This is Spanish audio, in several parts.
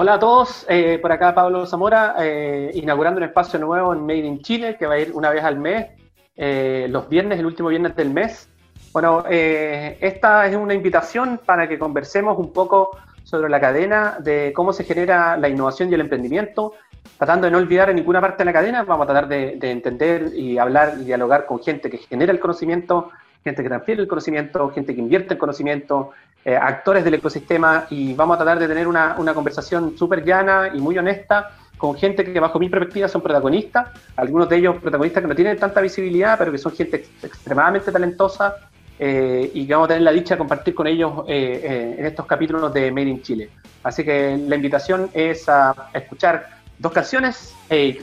Hola a todos, eh, por acá Pablo Zamora, eh, inaugurando un espacio nuevo en Made in Chile que va a ir una vez al mes, eh, los viernes, el último viernes del mes. Bueno, esta es una invitación para que conversemos un poco sobre la cadena de cómo se genera la innovación y el emprendimiento, tratando de no olvidar en ninguna parte de la cadena, vamos a tratar de, de entender y hablar y dialogar con gente que genera el conocimiento, gente que transfiere el conocimiento, gente que invierte el conocimiento, eh, actores del ecosistema y vamos a tratar de tener una, una conversación súper llana y muy honesta con gente que bajo mi perspectiva son protagonistas, algunos de ellos protagonistas que no tienen tanta visibilidad, pero que son gente extremadamente talentosa eh, y que vamos a tener la dicha de compartir con ellos eh, en estos capítulos de Made in Chile. Así que la invitación es a escuchar dos canciones,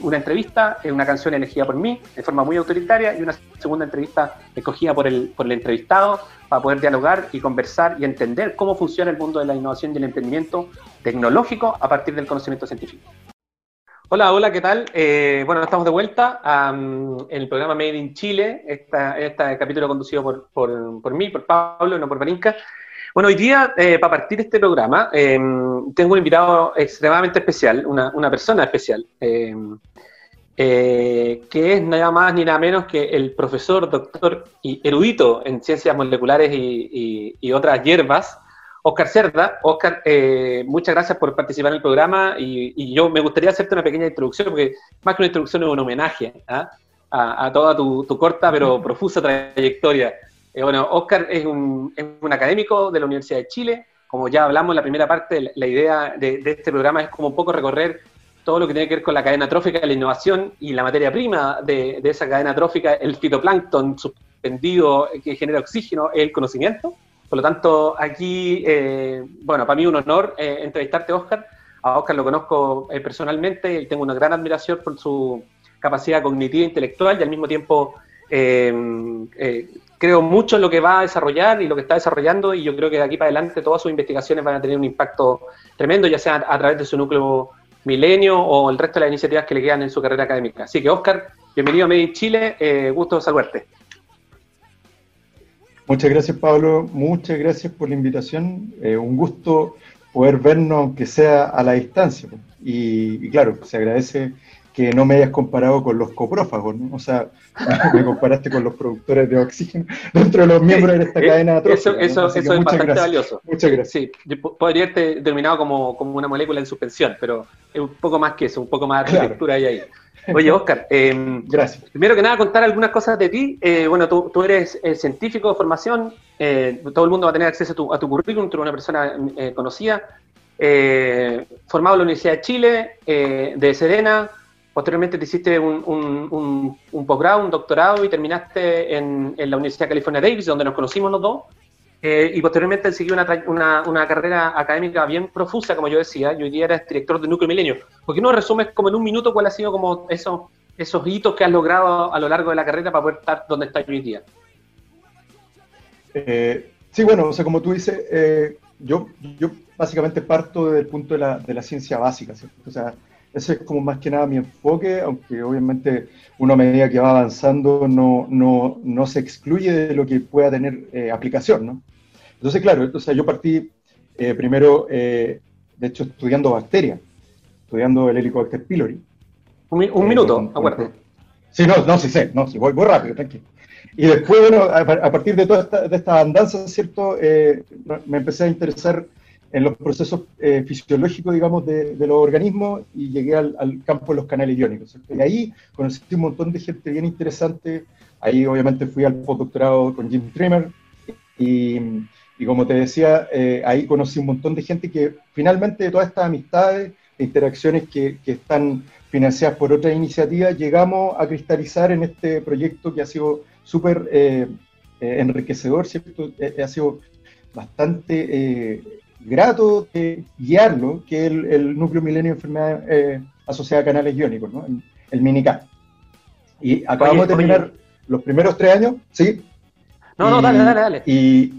una entrevista, una canción elegida por mí de forma muy autoritaria y una segunda entrevista escogida por el, por el entrevistado para poder dialogar y conversar y entender cómo funciona el mundo de la innovación y el emprendimiento tecnológico a partir del conocimiento científico. Hola, hola, ¿qué tal? Eh, bueno, estamos de vuelta en el programa Made in Chile, este capítulo conducido por, por, por, mí, por Pablo, no por Marinka. Bueno, hoy día, eh, para partir este programa, em, tengo un invitado extremadamente especial, una, una persona especial. Em, eh, que es nada más ni nada menos que el profesor, doctor y erudito en ciencias moleculares y, otras hierbas, Oscar Cerda. Oscar, eh, muchas gracias por participar en el programa y, yo me gustaría hacerte una pequeña introducción, porque más que una introducción es un homenaje ¿ah? a, toda tu, corta pero profusa trayectoria. Eh, bueno, Oscar es un, académico de la Universidad de Chile. Como ya hablamos en la primera parte, la idea de, de este programa es como un poco recorrer todo lo que tiene que ver con la cadena trófica, la innovación y la materia prima de, esa cadena trófica, el fitoplancton suspendido que genera oxígeno, el conocimiento. Por lo tanto, aquí, eh, bueno, para mí un honor eh, entrevistarte, Oscar. A Oscar lo conozco eh, personalmente y tengo una gran admiración por su capacidad cognitiva e intelectual y al mismo tiempo creo mucho en lo que va a desarrollar y lo que está desarrollando y yo creo que de aquí para adelante todas sus investigaciones van a tener un impacto tremendo, ya sea a través de su núcleo Milenio o el resto de las iniciativas que le quedan en su carrera académica. Así que, Oscar, bienvenido a Made Chile, eh, gusto saludarte. Muchas gracias, Pablo. Muchas gracias por la invitación. Eh, un gusto poder vernos, aunque sea a la distancia. y claro, se agradece que no me hayas comparado con los coprófagos, ¿no? O sea, me comparaste con los productores de oxígeno dentro de los miembros de esta cadena trófica. Eso, eso, es bastante valioso. Muchas gracias. Sí, podría haberte determinado como, como, una molécula en suspensión, pero es un poco más que eso, un poco más de arquitectura hay ahí. Oye, Oscar, eh, gracias. Primero que nada, contar algunas cosas de ti. Eh, bueno, tú, tú eres eh, científico de formación, eh, todo el mundo va a tener acceso a tu, a tu currículum, tú eres una persona conocida, formado en la Universidad de Chile, de Serena, Posteriormente te hiciste un, un, un, posgrado, un doctorado y terminaste en, en, la Universidad de California Davis, donde nos conocimos los dos. Eh, y posteriormente seguí una, una, carrera académica bien profusa, como yo decía. Yo hoy día eres director de Núcleo Milenio. ¿Por qué no resumes como en un minuto cuál ha sido como esos, esos hitos que has logrado a lo largo de la carrera para poder estar donde estás hoy día? Eh, sí, bueno, o sea, como tú dices, eh, yo, yo básicamente parto desde el punto de la, de la ciencia básica. O sea, ese es como más que nada mi enfoque, aunque obviamente uno a medida que va avanzando no, no, no se excluye de lo que pueda tener eh, aplicación, ¿no? Entonces, claro, entonces yo partí eh, primero, eh, de hecho, estudiando bacterias, estudiando el Helicobacter pylori. Un, minuto, acuérdate. Sí, no, no, sí sé, no, sí, voy, voy rápido, tranquilo. Y después, bueno, a, partir de toda esta, de esta andanza, ¿cierto? me empecé a interesar en los procesos eh, fisiológicos, digamos, de, los organismos y llegué al, campo de los canales iónicos. Y ahí conocí un montón de gente bien interesante. Ahí obviamente fui al postdoctorado con Jim Trimmer y, y como te decía, eh, ahí conocí un montón de gente que finalmente de todas estas amistades e interacciones que, que están financiadas por otras iniciativas, llegamos a cristalizar en este proyecto que ha sido súper eh, enriquecedor, ¿cierto? ha sido bastante grato de guiarlo, que es el, núcleo milenio de enfermedades eh, asociadas a canales iónicos, ¿no? el, el MINICAT. Y acabamos de terminar los primeros tres años, ¿sí? No, no, dale, dale, dale. Y,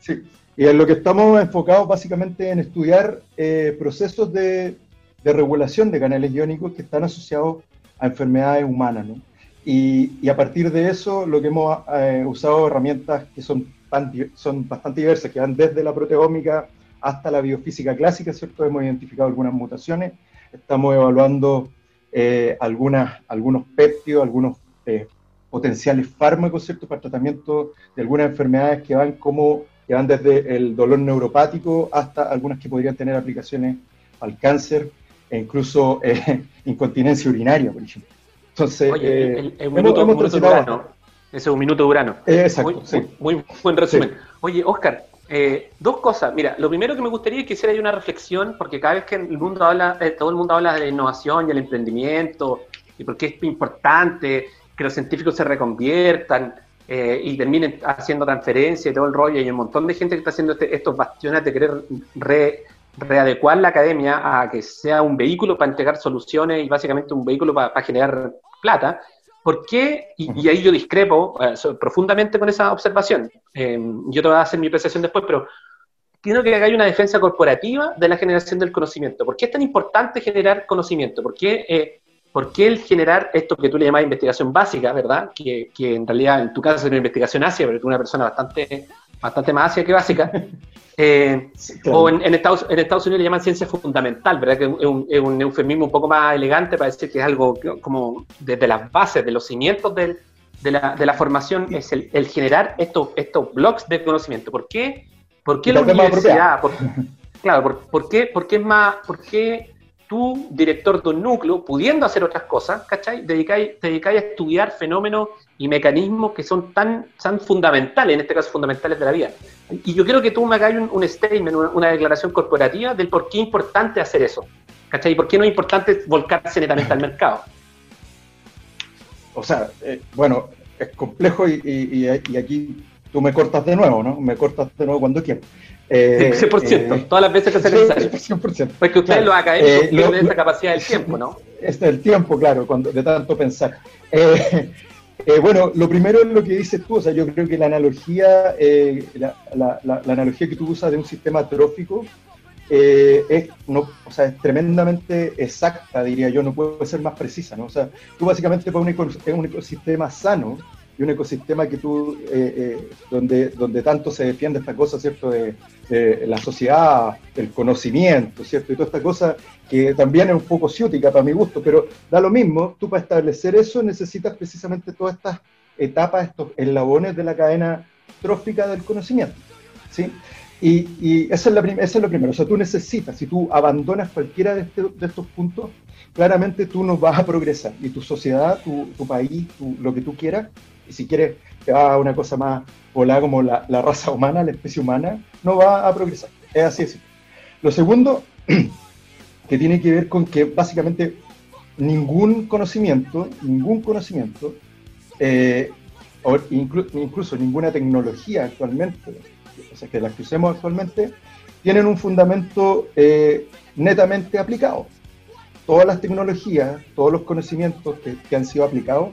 sí, y en lo que estamos enfocados básicamente en estudiar eh, procesos de, de, regulación de canales iónicos que están asociados a enfermedades humanas, ¿no? Y, y a partir de eso, lo que hemos eh, usado herramientas que son, son bastante diversas, que van desde la proteómica hasta la biofísica clásica, ¿cierto? Hemos identificado algunas mutaciones, estamos evaluando eh, algunas, algunos péptidos, algunos eh, potenciales fármacos, ¿cierto? Para tratamiento de algunas enfermedades que van como que van desde el dolor neuropático hasta algunas que podrían tener aplicaciones al cáncer e incluso eh, incontinencia urinaria, por ejemplo. Entonces, el, minuto, de Urano. Ese es un minuto de Urano. exacto, muy, buen resumen. Oye, Oscar, eh, dos cosas. Mira, lo primero que me gustaría es que hiciera una reflexión, porque cada vez que el mundo habla, eh, todo el mundo habla de la innovación y el emprendimiento, y por qué es importante que los científicos se reconviertan eh, y terminen haciendo transferencias y todo el rollo, y un montón de gente que está haciendo este, estos bastiones de querer readecuar la academia a que sea un vehículo para entregar soluciones y básicamente un vehículo para generar plata. ¿Por qué? Y, ahí yo discrepo eh, profundamente con esa observación. Eh, yo te voy a hacer mi apreciación después, pero quiero que hagáis una defensa corporativa de la generación del conocimiento. ¿Por qué es tan importante generar conocimiento? ¿Por qué, eh, ¿por qué el generar esto que tú le llamas investigación básica, verdad? Que, que en realidad en tu caso es una investigación ácida, pero tú eres una persona bastante, bastante más ácida que básica. Eh, o en, Estados, en Estados Unidos le llaman ciencia fundamental, ¿verdad? Que es un, un, eufemismo un poco más elegante para decir que es algo como desde las bases, de los cimientos del, de, la, de, la, formación, es el, el, generar estos, estos blogs de conocimiento. ¿Por qué? ¿Por qué la universidad? Por, claro, por, por, qué, ¿por qué es más, por qué tú, director de un núcleo, pudiendo hacer otras cosas, ¿cachai? Dedicáis, te dedicáis a estudiar fenómenos y mecanismos que son tan, tan fundamentales, en este caso fundamentales de la vida. Y yo quiero que tú me hagas un, statement, una, declaración corporativa del por qué es importante hacer eso, ¿cachai? Y por qué no es importante volcarse netamente al mercado. O sea, eh, bueno, es complejo y, y, aquí tú me cortas de nuevo, ¿no? Me cortas de nuevo cuando quieras. Eh, 100%, eh, todas las veces que sea necesario. 100%. Porque ustedes los académicos eh, tienen esa capacidad del tiempo, ¿no? Es el tiempo, claro, cuando, de tanto pensar. Eh, eh, bueno, lo primero es lo que dices tú, o sea, yo creo que la analogía, la, la, la, analogía que tú usas de un sistema trófico es, no, o sea, es tremendamente exacta, diría yo, no puede ser más precisa, ¿no? O sea, tú básicamente para un ecosistema sano, y un ecosistema que tú, eh, eh, donde, donde tanto se defiende esta cosa, ¿cierto?, de, la sociedad, el conocimiento, ¿cierto?, y toda esta cosa que también es un poco ciútica para mi gusto, pero da lo mismo, tú para establecer eso necesitas precisamente todas estas etapas, estos eslabones de la cadena trófica del conocimiento, ¿sí? Y, y eso, es la eso es lo primero, o sea, tú necesitas, si tú abandonas cualquiera de, este, estos puntos, claramente tú no vas a progresar, y tu sociedad, tu, país, lo que tú quieras, si quieres que haga una cosa más volada como la, raza humana, la especie humana, no va a progresar. Es así, es Lo segundo, que tiene que ver con que básicamente ningún conocimiento, ningún conocimiento, eh, o incluso ninguna tecnología actualmente, o sea, que las que usemos actualmente, tienen un fundamento eh, netamente aplicado. Todas las tecnologías, todos los conocimientos que han sido aplicados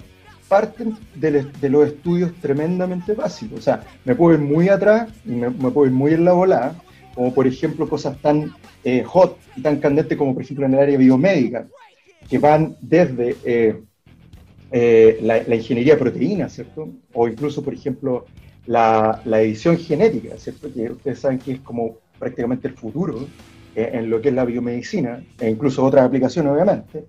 parten de, los estudios tremendamente básicos. O sea, me puedo ir muy atrás y me, puedo ir muy en la volada, como por ejemplo cosas tan eh, hot y tan candentes como por ejemplo en el área biomédica, que van desde eh, eh, la, ingeniería de proteínas, ¿cierto? O incluso, por ejemplo, la, la, edición genética, ¿cierto? Que ustedes saben que es como prácticamente el futuro en lo que es la biomedicina, e incluso otras aplicaciones, obviamente.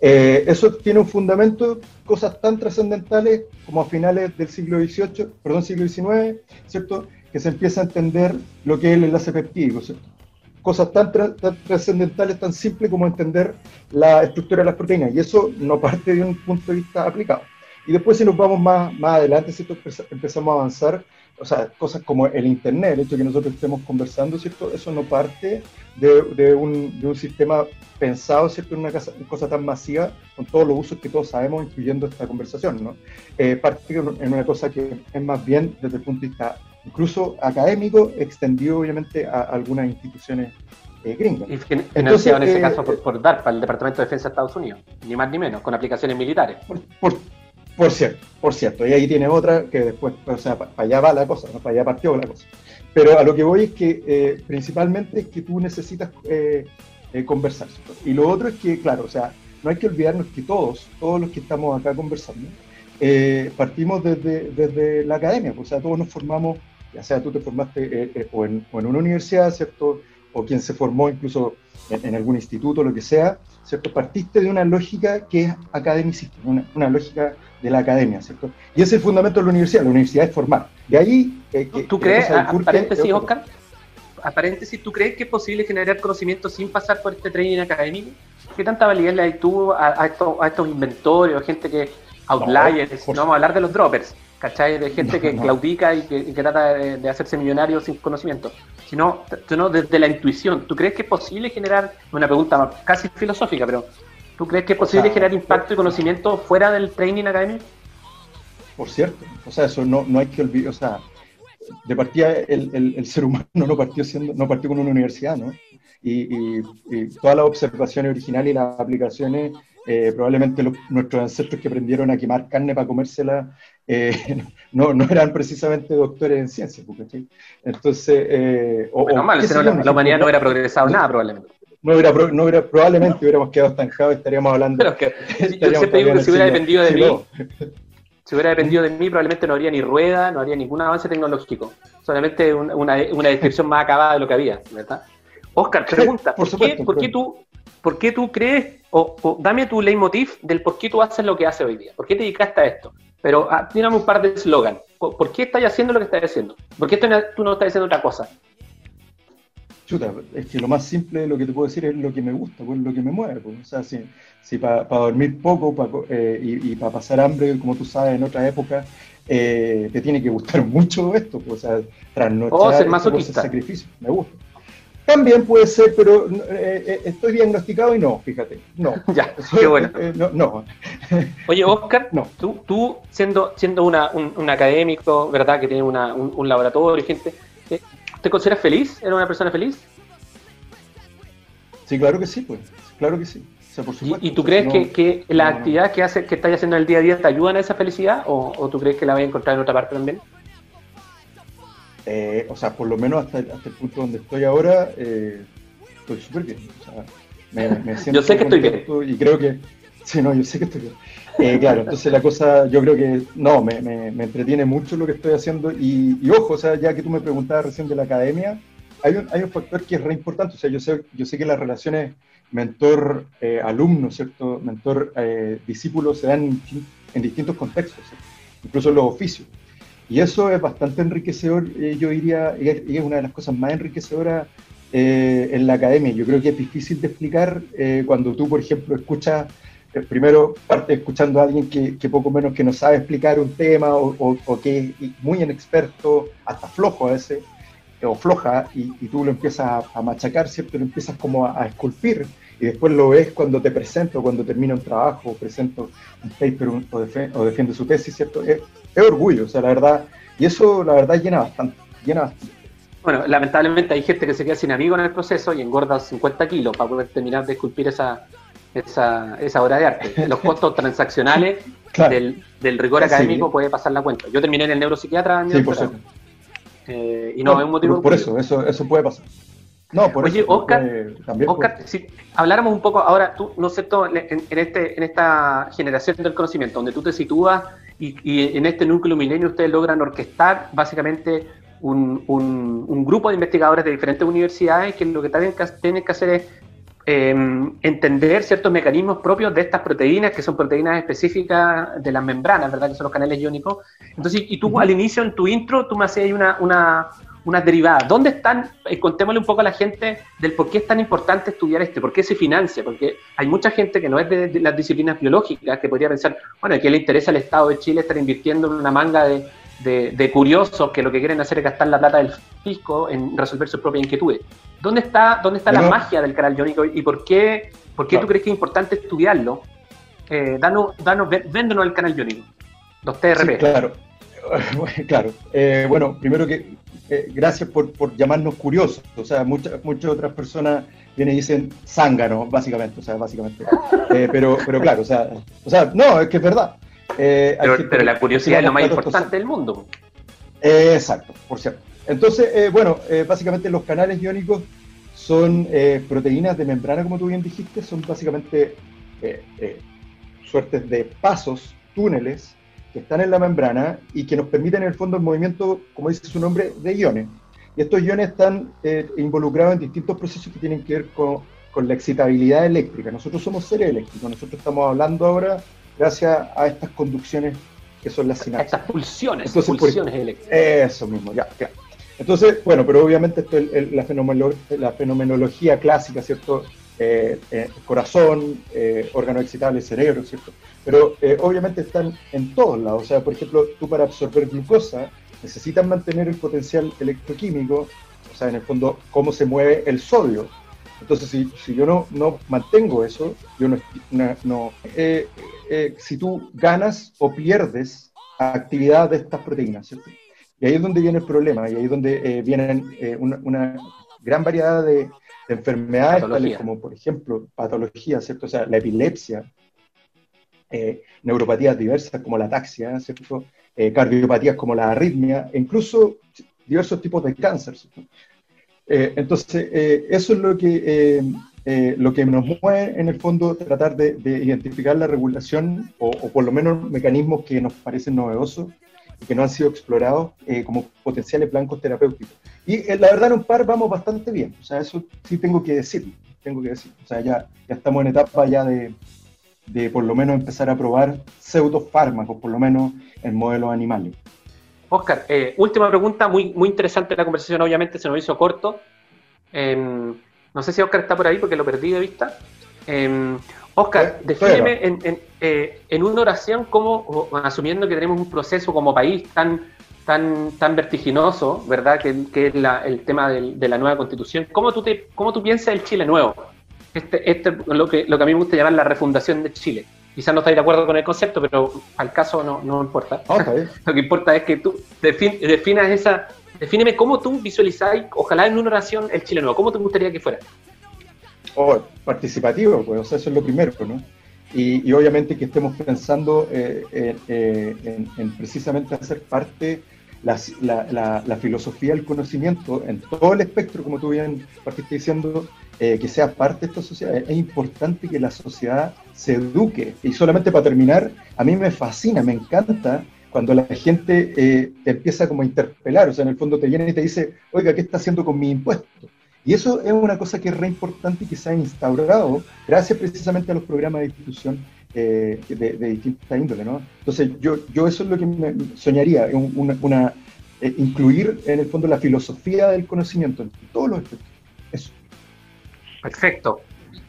Eh, eso tiene un fundamento, cosas tan trascendentales como a finales del siglo XVIII, perdón, siglo XIX, ¿cierto? Que se empieza a entender lo que es el enlace peptídico, ¿cierto? Cosas tan, trascendentales, tan simples como entender la estructura de las proteínas, y eso no parte de un punto de vista aplicado. Y después si nos vamos más, más adelante, ¿cierto? empezamos a avanzar, o sea, cosas como el Internet, el hecho de que nosotros estemos conversando, ¿cierto? Eso no parte de, de, un, de un, sistema pensado, ¿cierto? En una cosa, tan masiva, con todos los usos que todos sabemos, incluyendo esta conversación, ¿no? Eh, parte en una cosa que es más bien desde el punto de vista incluso académico, extendido obviamente a algunas instituciones eh, gringas. Y financiado en ese eh, caso por, por, DARPA, el Departamento de Defensa de Estados Unidos, ni más ni menos, con aplicaciones militares. Por, por, cierto, por cierto, y ahí tiene otra que después, o sea, para allá va la cosa, ¿no? para allá partió la cosa. Pero a lo que voy es que eh, principalmente es que tú necesitas eh, eh, conversar. Y lo otro es que, claro, o sea, no hay que olvidarnos que todos, todos los que estamos acá conversando, partimos desde, desde, la academia, o sea, todos nos formamos, ya sea tú te formaste o en, una universidad, ¿cierto? o quien se formó incluso en, algún instituto, lo que sea, ¿cierto? Partiste de una lógica que es academicista, una, lógica de la academia, ¿cierto? Y ese es el fundamento de la universidad, la universidad es formar. De ahí... Eh, ¿Tú crees, a, paréntesis, Oscar, a paréntesis, ¿tú crees que es posible generar conocimiento sin pasar por este training académico? ¿Qué tanta validez le hay tú a, estos, a estos inventores, gente que outliers, no, vamos a hablar de los droppers, ¿cachai? De gente que claudica y que, trata de, hacerse millonario sin conocimiento, sino, sino desde la intuición. ¿Tú crees que es posible generar, una pregunta casi filosófica, pero ¿tú crees que es posible generar impacto y conocimiento fuera del training académico? Por cierto, o sea, eso no, no hay que olvidar, o sea, de partida el, el, ser humano no partió, siendo, no partió con una universidad, ¿no? Y, y todas las observaciones originales y las aplicaciones eh, probablemente nuestros ancestros que aprendieron a quemar carne para comérsela eh, no, no, eran precisamente doctores en ciencias. Entonces, eh, o, la, humanidad no hubiera progresado nada probablemente. No hubiera, no hubiera, probablemente hubiéramos quedado estancados y estaríamos hablando. Pero que, yo siempre digo que si hubiera dependido de mí, si hubiera dependido de mí, probablemente no habría ni rueda, no habría ningún avance tecnológico. Solamente una, una, descripción más acabada de lo que había, ¿verdad? Oscar, pregunta, ¿por, qué, ¿por qué tú ¿por qué tú crees, o, dame tu leitmotiv del por qué tú haces lo que haces hoy día? ¿Por qué te dedicaste a esto? Pero ah, tírame un par de eslogan. ¿Por, qué estás haciendo lo que estás haciendo? ¿Por qué tú no estás haciendo otra cosa? Chuta, es que lo más simple de lo que te puedo decir es lo que me gusta, pues, lo que me mueve. Pues. O sea, si, para dormir poco eh, y, para pasar hambre, como tú sabes, en otra época, eh, te tiene que gustar mucho esto. Pues, o sea, trasnochar, oh, ser sacrificio, me gusta. También puede ser, pero eh, eh, estoy diagnosticado y no, fíjate. No. ya, qué bueno. Eh, no, Oye, Oscar, no. tú, tú siendo, siendo una, un, académico, ¿verdad? Que tiene una, un, laboratorio y gente, ¿te consideras feliz? ¿Eres una persona feliz? Sí, claro que sí, pues. Claro que sí. ¿Y, tú crees que, que las actividades que, hace, que estás haciendo en el día a día te ayudan a esa felicidad o, o tú crees que la vas a encontrar en otra parte también? Eh, o sea, por lo menos hasta, hasta, el punto donde estoy ahora, eh, estoy súper bien. O sea, me, siento yo sé que estoy bien. Y creo que, sí, no, yo sé que estoy bien. Eh, claro, entonces la cosa, yo creo que, no, me, me, entretiene mucho lo que estoy haciendo. Y, y, ojo, o sea, ya que tú me preguntabas recién de la academia, hay un, hay un factor que es re importante. O sea, yo sé, yo sé que las relaciones mentor-alumno, ¿cierto? Mentor-discípulo se dan en, distintos contextos, incluso en los oficios. Y eso es bastante enriquecedor, eh, yo diría, y es, una de las cosas más enriquecedoras eh, en la academia. Yo creo que es difícil de explicar eh, cuando tú, por ejemplo, escuchas, primero parte escuchando a alguien que, poco menos que no sabe explicar un tema o, o, que es muy inexperto, hasta flojo a veces, o floja, y, tú lo empiezas a, machacar, ¿cierto? Lo empiezas como a, esculpir y después lo ves cuando te presento, cuando termina un trabajo, presento un paper o, o defiende su tesis, ¿cierto? Es, es orgullo, o sea, la verdad, y eso la verdad llena bastante, llena bastante. Bueno, lamentablemente hay gente que se queda sin amigos en el proceso y engorda 50 kilos para poder terminar de esculpir esa, esa, esa obra de arte. Los costos transaccionales del, del, rigor académico puede pasar la cuenta. Yo terminé en el neuropsiquiatra. Sí, por eh, y no, es un motivo. Por, eso, eso, eso puede pasar. No, por Oye, Oscar, Oscar si habláramos un poco ahora, tú, ¿no sé, en, en, este, en esta generación del conocimiento, donde tú te sitúas y, en este núcleo milenio ustedes logran orquestar básicamente un, un, grupo de investigadores de diferentes universidades que lo que tienen que, tienen que hacer es em, entender ciertos mecanismos propios de estas proteínas, que son proteínas específicas de las membranas, ¿verdad? Que son los canales iónicos. Entonces, y tú al inicio, en tu intro, tú me hacías una, una, unas derivadas. ¿Dónde están? Eh, contémosle un poco a la gente del por qué es tan importante estudiar esto, por qué se financia, porque hay mucha gente que no es de, las disciplinas biológicas que podría pensar, bueno, ¿a qué le interesa al Estado de Chile estar invirtiendo en una manga de, de, curiosos que lo que quieren hacer es gastar la plata del fisco en resolver sus propias inquietudes? ¿Dónde está, dónde está la magia del canal iónico y por qué, por qué tú crees que es importante estudiarlo? Eh, danos, danos, véndonos el canal iónico, los TRP. claro, claro. Eh, bueno, primero que eh, gracias por, por, llamarnos curiosos. O sea, muchas muchas otras personas vienen y dicen zángano, básicamente. O sea, básicamente. Eh, pero, pero claro, o sea, o sea, no, es que es verdad. Eh, pero, la curiosidad es lo más importante del mundo. exacto, por cierto. Entonces, bueno, básicamente los canales iónicos son proteínas de membrana, como tú bien dijiste, son básicamente suertes de pasos, túneles, que están en la membrana y que nos permiten en el fondo el movimiento, como dice su nombre, de iones. Y estos iones están eh, involucrados en distintos procesos que tienen que ver con, con, la excitabilidad eléctrica. Nosotros somos seres eléctricos, nosotros estamos hablando ahora gracias a estas conducciones que son las sinapsis. Estas pulsiones, pulsiones eléctricas. Eso mismo, ya, claro. Entonces, bueno, pero obviamente esto es la, la, fenomenología clásica, ¿cierto? Eh, eh, corazón, eh, órgano excitable, cerebro, ¿cierto? Pero obviamente están en todos lados. O sea, por ejemplo, tú para absorber glucosa necesitas mantener el potencial electroquímico, o sea, en el fondo, cómo se mueve el sodio. Entonces, si, si yo no, no mantengo eso, yo no... no si tú ganas o pierdes actividad de estas proteínas, ¿cierto? Y ahí es donde viene el problema, y ahí es donde vienen una gran variedad de, enfermedades tales como, por ejemplo, patologías, ¿cierto? O sea, la epilepsia, eh, neuropatías diversas como la ataxia, ¿cierto? Eh, cardiopatías como la arritmia, e incluso diversos tipos de cáncer, eh, entonces, eso es lo que, lo que nos mueve en el fondo, tratar de, identificar la regulación o, o, por lo menos mecanismos que nos parecen novedosos que no han sido explorados como potenciales blancos terapéuticos. Y eh, la verdad en un par vamos bastante bien, o sea, eso sí tengo que decir, tengo que decir. O sea, ya, ya estamos en etapa ya de, de por lo menos empezar a probar pseudofármacos, por lo menos en modelos animales. Oscar, eh, última pregunta, muy, muy interesante la conversación, obviamente se nos hizo corto. Em, no sé si Oscar está por ahí porque lo perdí de vista. Eh, Oscar, defíneme en, en, eh, en, una oración cómo, asumiendo que tenemos un proceso como país tan tan, tan vertiginoso, ¿verdad? Que, que es el tema de la nueva constitución. ¿Cómo tú, te, cómo tú piensas el Chile nuevo? Este, este lo, que, lo que a mí me gusta llamar la refundación de Chile. Quizás no estáis de acuerdo con el concepto, pero al caso no, no importa. lo que importa es que tú definas esa. Defíneme cómo tú visualizáis, ojalá en una oración, el Chile nuevo. ¿Cómo te gustaría que fuera? Oh, participativo, pues, o sea, eso es lo primero, ¿no? Y, obviamente que estemos pensando eh, eh, en, en, precisamente hacer parte la, la, filosofía del conocimiento en todo el espectro, como tú bien partiste diciendo, eh, que sea parte de esta sociedad. Es importante que la sociedad se eduque. Y solamente para terminar, a mí me fascina, me encanta cuando la gente eh, te empieza como a interpelar, o sea, en el fondo te viene y te dice, oiga, ¿qué está haciendo con mi impuesto? Y eso es una cosa que es re importante y que se ha instaurado gracias precisamente a los programas de difusión eh, de, distintas índoles, ¿no? Entonces, yo, yo eso es lo que me soñaría, una, eh, incluir en el fondo la filosofía del conocimiento en todos los aspectos. Eso. Perfecto.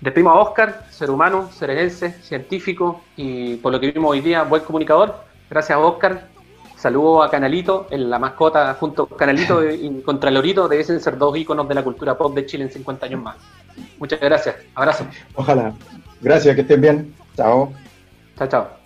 Despedimos a Oscar, ser humano, serenense, científico y por lo que vimos hoy día, buen comunicador. Gracias, Oscar. Saludo a Canalito, en la mascota junto a Canalito y contra Lorito deben ser dos íconos de la cultura pop de Chile en 50 años más. Muchas gracias. Abrazo. Ojalá. Gracias, que estén bien. Chao. Chao, chao.